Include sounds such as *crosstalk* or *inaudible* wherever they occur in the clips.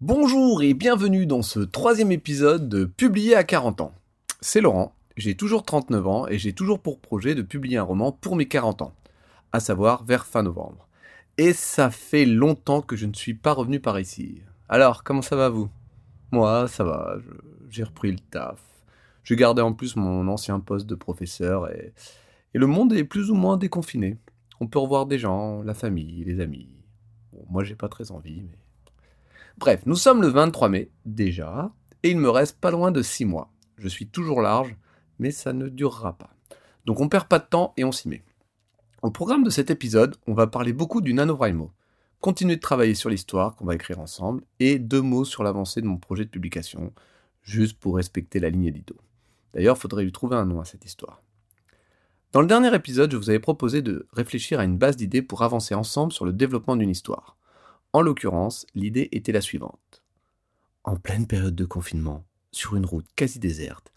Bonjour et bienvenue dans ce troisième épisode de Publier à 40 ans. C'est Laurent, j'ai toujours 39 ans et j'ai toujours pour projet de publier un roman pour mes 40 ans, à savoir vers fin novembre. Et ça fait longtemps que je ne suis pas revenu par ici. Alors, comment ça va vous? Moi, ça va, j'ai repris le taf. J'ai gardé en plus mon ancien poste de professeur et, et le monde est plus ou moins déconfiné. On peut revoir des gens, la famille, les amis. Moi, j'ai pas très envie, mais. Bref, nous sommes le 23 mai, déjà, et il me reste pas loin de 6 mois. Je suis toujours large, mais ça ne durera pas. Donc on perd pas de temps et on s'y met. Au programme de cet épisode, on va parler beaucoup du NaNoWriMo, continuer de travailler sur l'histoire qu'on va écrire ensemble, et deux mots sur l'avancée de mon projet de publication, juste pour respecter la ligne édito. D'ailleurs, faudrait lui trouver un nom à cette histoire. Dans le dernier épisode, je vous avais proposé de réfléchir à une base d'idées pour avancer ensemble sur le développement d'une histoire. En l'occurrence, l'idée était la suivante. En pleine période de confinement, sur une route quasi déserte,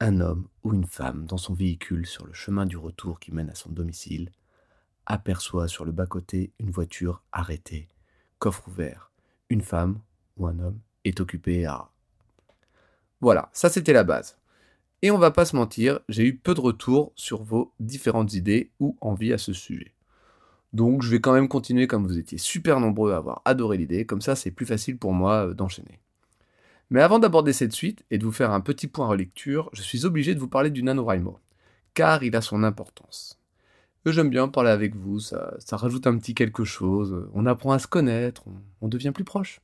un homme ou une femme dans son véhicule sur le chemin du retour qui mène à son domicile aperçoit sur le bas-côté une voiture arrêtée, coffre ouvert. Une femme ou un homme est occupé à... Voilà, ça c'était la base. Et on va pas se mentir, j'ai eu peu de retours sur vos différentes idées ou envies à ce sujet. Donc je vais quand même continuer comme vous étiez super nombreux à avoir adoré l'idée, comme ça c'est plus facile pour moi euh, d'enchaîner. Mais avant d'aborder cette suite et de vous faire un petit point relecture, je suis obligé de vous parler du NaNoWriMo, car il a son importance. Et J'aime bien parler avec vous, ça, ça rajoute un petit quelque chose, on apprend à se connaître, on, on devient plus proche.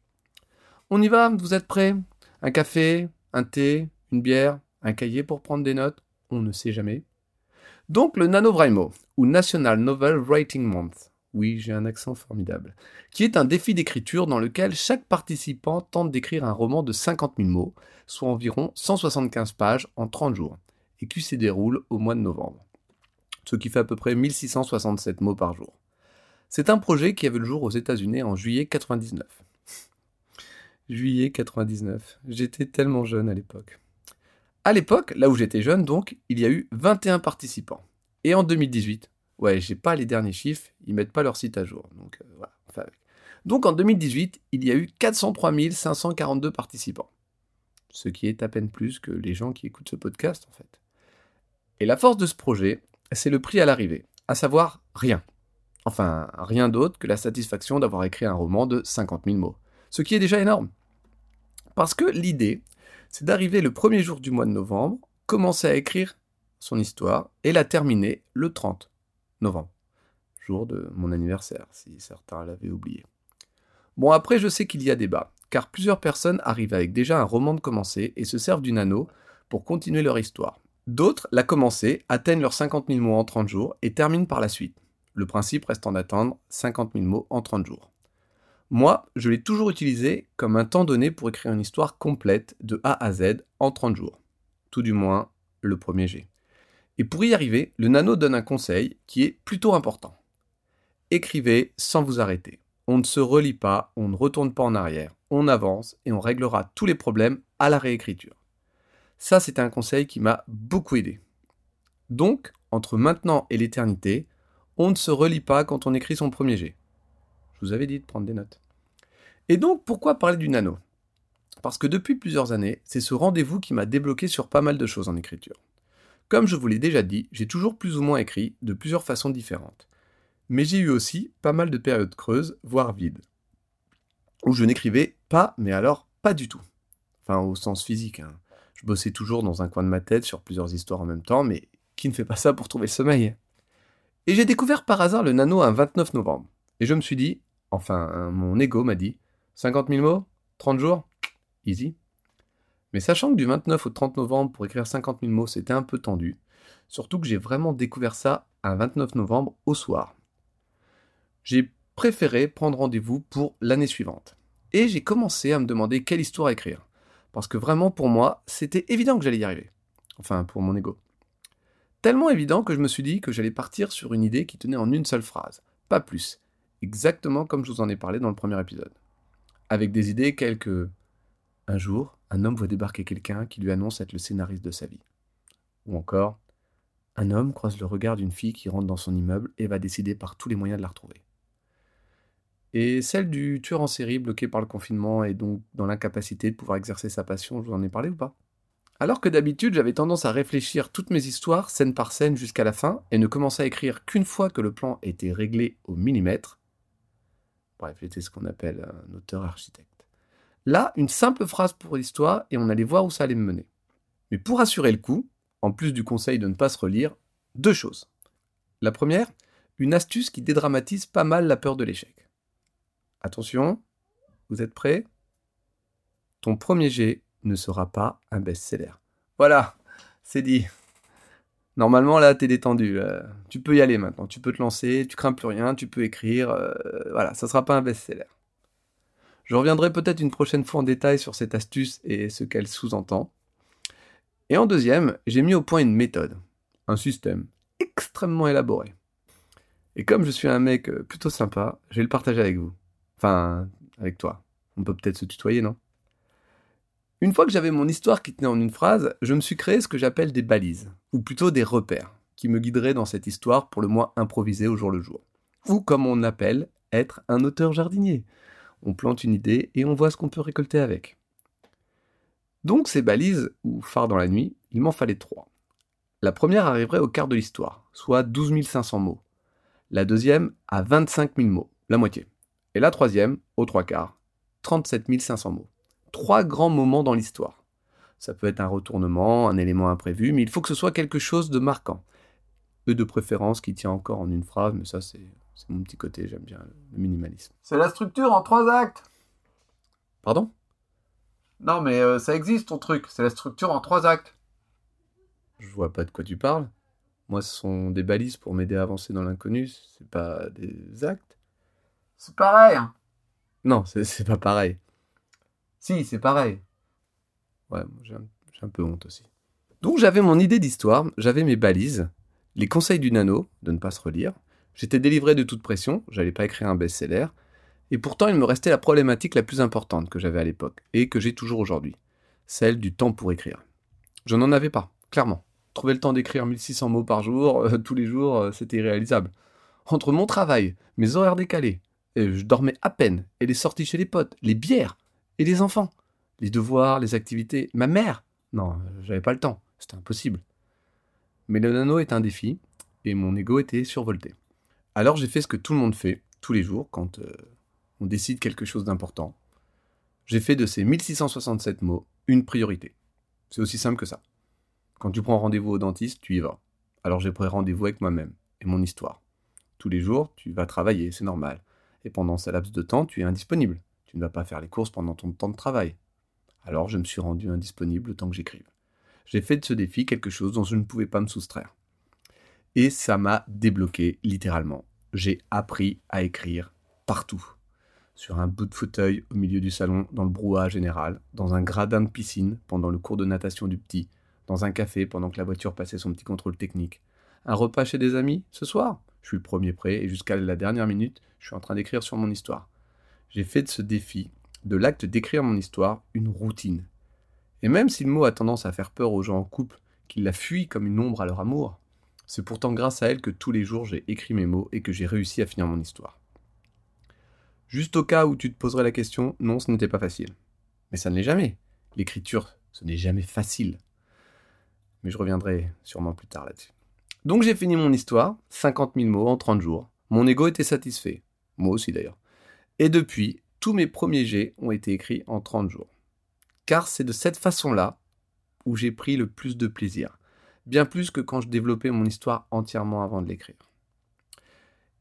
On y va, vous êtes prêts? Un café, un thé, une bière, un cahier pour prendre des notes On ne sait jamais. Donc le NaNoWriMo, ou National Novel Writing Month, oui j'ai un accent formidable, qui est un défi d'écriture dans lequel chaque participant tente d'écrire un roman de 50 000 mots, soit environ 175 pages en 30 jours, et qui se déroule au mois de novembre, ce qui fait à peu près 1667 mots par jour. C'est un projet qui avait le jour aux États-Unis en juillet 99. Juillet 99, j'étais tellement jeune à l'époque. À l'époque, là où j'étais jeune donc, il y a eu 21 participants. Et en 2018, ouais, j'ai pas les derniers chiffres, ils mettent pas leur site à jour. Donc euh, voilà. Donc en 2018, il y a eu 403 542 participants. Ce qui est à peine plus que les gens qui écoutent ce podcast en fait. Et la force de ce projet, c'est le prix à l'arrivée, à savoir rien. Enfin, rien d'autre que la satisfaction d'avoir écrit un roman de 50 000 mots. Ce qui est déjà énorme. Parce que l'idée, c'est d'arriver le premier jour du mois de novembre, commencer à écrire son histoire et la terminer le 30 novembre, jour de mon anniversaire, si certains l'avaient oublié. Bon, après, je sais qu'il y a débat, car plusieurs personnes arrivent avec déjà un roman de commencé et se servent du nano pour continuer leur histoire. D'autres, la commencé, atteignent leurs 50 000 mots en 30 jours et terminent par la suite. Le principe restant d'attendre 50 000 mots en 30 jours. Moi, je l'ai toujours utilisé comme un temps donné pour écrire une histoire complète de A à Z en 30 jours. Tout du moins, le premier G. Et pour y arriver, le nano donne un conseil qui est plutôt important. Écrivez sans vous arrêter. On ne se relie pas, on ne retourne pas en arrière, on avance et on réglera tous les problèmes à la réécriture. Ça, c'est un conseil qui m'a beaucoup aidé. Donc, entre maintenant et l'éternité, on ne se relie pas quand on écrit son premier G. Je vous avais dit de prendre des notes. Et donc, pourquoi parler du nano? Parce que depuis plusieurs années, c'est ce rendez-vous qui m'a débloqué sur pas mal de choses en écriture. Comme je vous l'ai déjà dit, j'ai toujours plus ou moins écrit de plusieurs façons différentes. Mais j'ai eu aussi pas mal de périodes creuses, voire vides, où je n'écrivais pas, mais alors pas du tout. Enfin, au sens physique. hein. Je bossais toujours dans un coin de ma tête sur plusieurs histoires en même temps, mais qui ne fait pas ça pour trouver le sommeil? Et j'ai découvert par hasard le nano un 29 novembre. Et je me suis dit, enfin, mon ego m'a dit, 50 000 mots 30 jours Easy. Mais sachant que du 29 au 30 novembre pour écrire 50 000 mots, c'était un peu tendu, surtout que j'ai vraiment découvert ça un 29 novembre au soir. J'ai préféré prendre rendez-vous pour l'année suivante. Et j'ai commencé à me demander quelle histoire écrire. Parce que vraiment, pour moi, c'était évident que j'allais y arriver. Enfin, pour mon ego. Tellement évident que je me suis dit que j'allais partir sur une idée qui tenait en une seule phrase, pas plus. Exactement comme je vous en ai parlé dans le premier épisode. Avec des idées telles que un jour, un homme voit débarquer quelqu'un qui lui annonce être le scénariste de sa vie. Ou encore, un homme croise le regard d'une fille qui rentre dans son immeuble et va décider par tous les moyens de la retrouver. et celle du tueur en série bloqué par le confinement et donc dans l'incapacité de pouvoir exercer sa passion, je vous en ai parlé ou pas? Alors que d'habitude j'avais tendance à réfléchir toutes mes histoires scène par scène jusqu'à la fin et ne commençais à écrire qu'une fois que le plan était réglé au millimètre. Bref, j'étais ce qu'on appelle un auteur architecte. Là, une simple phrase pour l'histoire et on allait voir où ça allait me mener. Mais pour assurer le coup, en plus du conseil de ne pas se relire, deux choses. La première, une astuce qui dédramatise pas mal la peur de l'échec. Attention, vous êtes prêts? Ton premier jet ne sera pas un best-seller. Voilà, c'est dit. Normalement, là, t'es détendu. Tu peux y aller maintenant. Tu peux te lancer, tu crains plus rien, tu peux écrire. Euh, voilà, ça sera pas un best-seller. Je reviendrai peut-être une prochaine fois en détail sur cette astuce et ce qu'elle sous-entend. Et en deuxième, j'ai mis au point une méthode, un système extrêmement élaboré. Et comme je suis un mec euh, plutôt sympa, je vais le partager avec vous. Enfin, avec toi. On peut peut-être se tutoyer, non? Une fois que j'avais mon histoire qui tenait en une phrase, je me suis créé ce que j'appelle des balises, ou plutôt des repères, qui me guideraient dans cette histoire pour le moins improviser au jour le jour. Ou comme on appelle, être un auteur jardinier. On plante une idée et on voit ce qu'on peut récolter avec. Donc ces balises, ou phares dans la nuit, il m'en fallait trois. La première arriverait au quart de l'histoire, soit 12 500 mots. La deuxième à 25 000 mots, la moitié. Et la troisième, aux trois quarts, 37 500 mots. Trois grands moments dans l'histoire. Ça peut être un retournement, un élément imprévu, mais il faut que ce soit quelque chose de marquant. Peu de préférence qui tient encore en une phrase, mais ça c'est mon petit côté, j'aime bien le minimalisme. C'est la structure en trois actes. Pardon? Non mais euh, ça existe ton truc, c'est la structure en trois actes. Je vois pas de quoi tu parles. Moi, ce sont des balises pour m'aider à avancer dans l'inconnu, c'est pas des actes. C'est pareil. Hein. Non, c'est pas pareil. Si, c'est pareil. Ouais, j'ai un, peu honte aussi. Donc j'avais mon idée d'histoire, j'avais mes balises, les conseils du nano, de ne pas se relire. J'étais délivré de toute pression, j'allais pas écrire un best-seller. Et pourtant, il me restait la problématique la plus importante que j'avais à l'époque, et que j'ai toujours aujourd'hui. Celle du temps pour écrire. Je n'en avais pas, clairement. Trouver le temps d'écrire 1600 mots par jour, euh, *laughs* tous les jours, euh, c'était irréalisable. Entre mon travail, mes horaires décalés, et je dormais à peine, et les sorties chez les potes, les bières, et les enfants, les devoirs, les activités, ma mère. Non, j'avais pas le temps, c'était impossible. Mais le nano est un défi, et mon ego était survolté. Alors j'ai fait ce que tout le monde fait, tous les jours, quand euh, on décide quelque chose d'important. J'ai fait de ces 1667 mots une priorité. C'est aussi simple que ça. Quand tu prends rendez-vous au dentiste, tu y vas. Alors j'ai pris rendez-vous avec moi-même et mon histoire. Tous les jours, tu vas travailler, c'est normal. Et pendant ce laps de temps, tu es indisponible. Tu ne vas pas faire les courses pendant ton temps de travail. Alors je me suis rendu indisponible le temps que j'écrive. J'ai fait de ce défi quelque chose dont je ne pouvais pas me soustraire. Et ça m'a débloqué littéralement. J'ai appris à écrire partout. Sur un bout de fauteuil au milieu du salon, dans le brouhaha général, dans un gradin de piscine pendant le cours de natation du petit, dans un café pendant que la voiture passait son petit contrôle technique. Un repas chez des amis? Ce soir? Je suis le premier prêt et jusqu'à la dernière minute, je suis en train d'écrire sur mon histoire. J'ai fait de ce défi, de l'acte d'écrire mon histoire, une routine. Et même si le mot a tendance à faire peur aux gens en couple, qu'ils la fuient comme une ombre à leur amour, c'est pourtant grâce à elle que tous les jours j'ai écrit mes mots et que j'ai réussi à finir mon histoire. Juste au cas où tu te poserais la question, non, ce n'était pas facile. Mais ça ne l'est jamais. L'écriture, ce n'est jamais facile mais je reviendrai sûrement plus tard là-dessus. Donc j'ai fini mon histoire, 50 000 mots en 30 jours. Mon ego était satisfait, moi aussi d'ailleurs. Et depuis, tous mes premiers jets ont été écrits en 30 jours. Car c'est de cette façon-là où j'ai pris le plus de plaisir, bien plus que quand je développais mon histoire entièrement avant de l'écrire.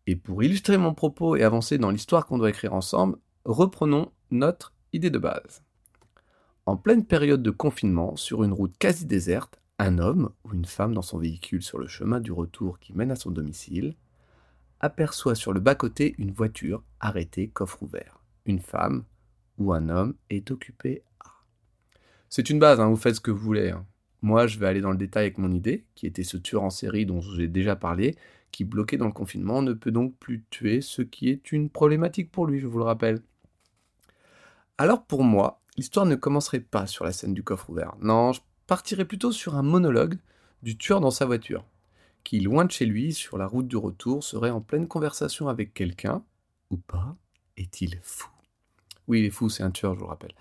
Et pour illustrer mon propos et avancer dans l'histoire qu'on doit écrire ensemble, reprenons notre idée de base. En pleine période de confinement, sur une route quasi déserte, un homme ou une femme dans son véhicule sur le chemin du retour qui mène à son domicile aperçoit sur le bas-côté une voiture arrêtée coffre ouvert. Une femme ou un homme est occupé à. C'est une base, hein, vous faites ce que vous voulez. Hein. Moi, je vais aller dans le détail avec mon idée, qui était ce tueur en série dont j'ai déjà parlé, qui, bloqué dans le confinement, ne peut donc plus tuer, ce qui est une problématique pour lui, je vous le rappelle. Alors pour moi, l'histoire ne commencerait pas sur la scène du coffre ouvert. Non, je partirait plutôt sur un monologue du tueur dans sa voiture, qui, loin de chez lui, sur la route du retour, serait en pleine conversation avec quelqu'un, ou pas, est-il fou? Oui, il est fou, c'est un tueur, je vous le rappelle.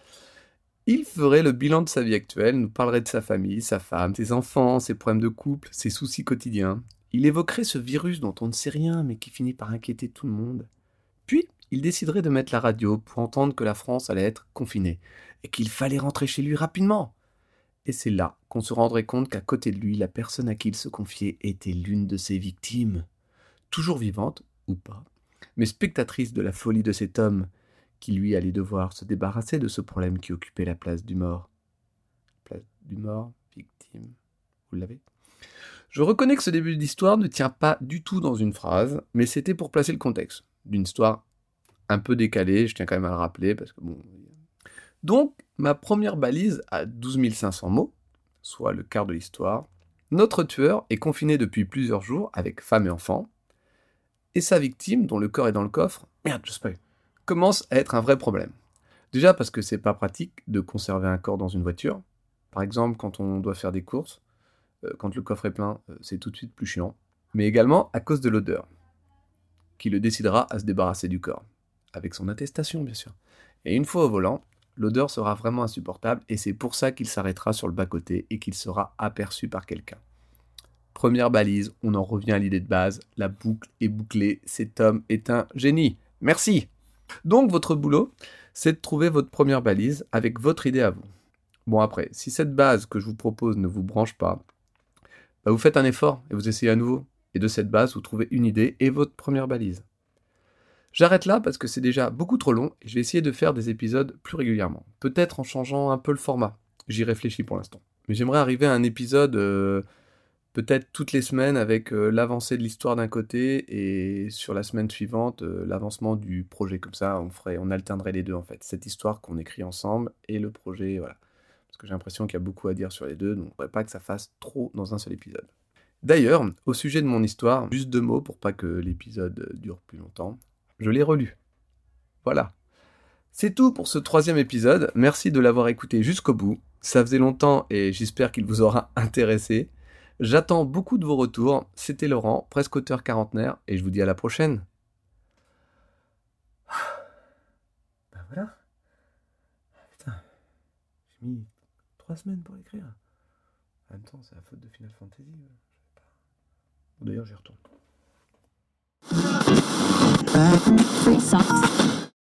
Il ferait le bilan de sa vie actuelle, nous parlerait de sa famille, sa femme, ses enfants, ses problèmes de couple, ses soucis quotidiens. Il évoquerait ce virus dont on ne sait rien mais qui finit par inquiéter tout le monde. Puis, il déciderait de mettre la radio pour entendre que la France allait être confinée et qu'il fallait rentrer chez lui rapidement. Et c'est là qu'on se rendrait compte qu'à côté de lui, la personne à qui il se confiait était l'une de ses victimes. Toujours vivante, ou pas, mais spectatrice de la folie de cet homme qui lui allait devoir se débarrasser de ce problème qui occupait la place du mort. Place du mort, victime. Vous l'avez? Je reconnais que ce début d'histoire ne tient pas du tout dans une phrase, mais c'était pour placer le contexte d'une histoire un peu décalée, je tiens quand même à le rappeler, parce que bon... Donc, ma première balise a 12 500 mots, soit le quart de l'histoire. Notre tueur est confiné depuis plusieurs jours avec femme et enfant, et sa victime, dont le corps est dans le coffre, merde, je spoil, commence à être un vrai problème. Déjà parce que c'est pas pratique de conserver un corps dans une voiture. Par exemple, quand on doit faire des courses, euh, quand le coffre est plein, euh, c'est tout de suite plus chiant. Mais également à cause de l'odeur, qui le décidera à se débarrasser du corps. Avec son attestation, bien sûr. Et une fois au volant, l'odeur sera vraiment insupportable et c'est pour ça qu'il s'arrêtera sur le bas-côté et qu'il sera aperçu par quelqu'un. Première balise, on en revient à l'idée de base, la boucle est bouclée, cet homme est un génie. Merci donc votre boulot, c'est de trouver votre première balise avec votre idée à vous. Bon après, si cette base que je vous propose ne vous branche pas, bah, vous faites un effort et vous essayez à nouveau. Et de cette base, vous trouvez une idée et votre première balise. J'arrête là parce que c'est déjà beaucoup trop long et je vais essayer de faire des épisodes plus régulièrement. Peut-être en changeant un peu le format. J'y réfléchis pour l'instant. Mais j'aimerais arriver à un épisode euh, peut-être toutes les semaines avec euh, l'avancée de l'histoire d'un côté et sur la semaine suivante euh, l'avancement du projet comme ça on ferait on alternerait les deux en fait cette histoire qu'on écrit ensemble et le projet voilà parce que j'ai l'impression qu'il y a beaucoup à dire sur les deux donc ne faudrait pas que ça fasse trop dans un seul épisode d'ailleurs au sujet de mon histoire juste deux mots pour pas que l'épisode dure plus longtemps je l'ai relu voilà c'est tout pour ce troisième épisode merci de l'avoir écouté jusqu'au bout ça faisait longtemps et j'espère qu'il vous aura *laughs* intéressé J'attends beaucoup de vos retours. C'était Laurent, presque auteur quarantenaire, et je vous dis à la prochaine. *sighs* Ben voilà. Putain, j'ai mis trois semaines pour l'écrire. En même temps, c'est la faute de Final Fantasy. D'ailleurs, j'y retourne. Free socks.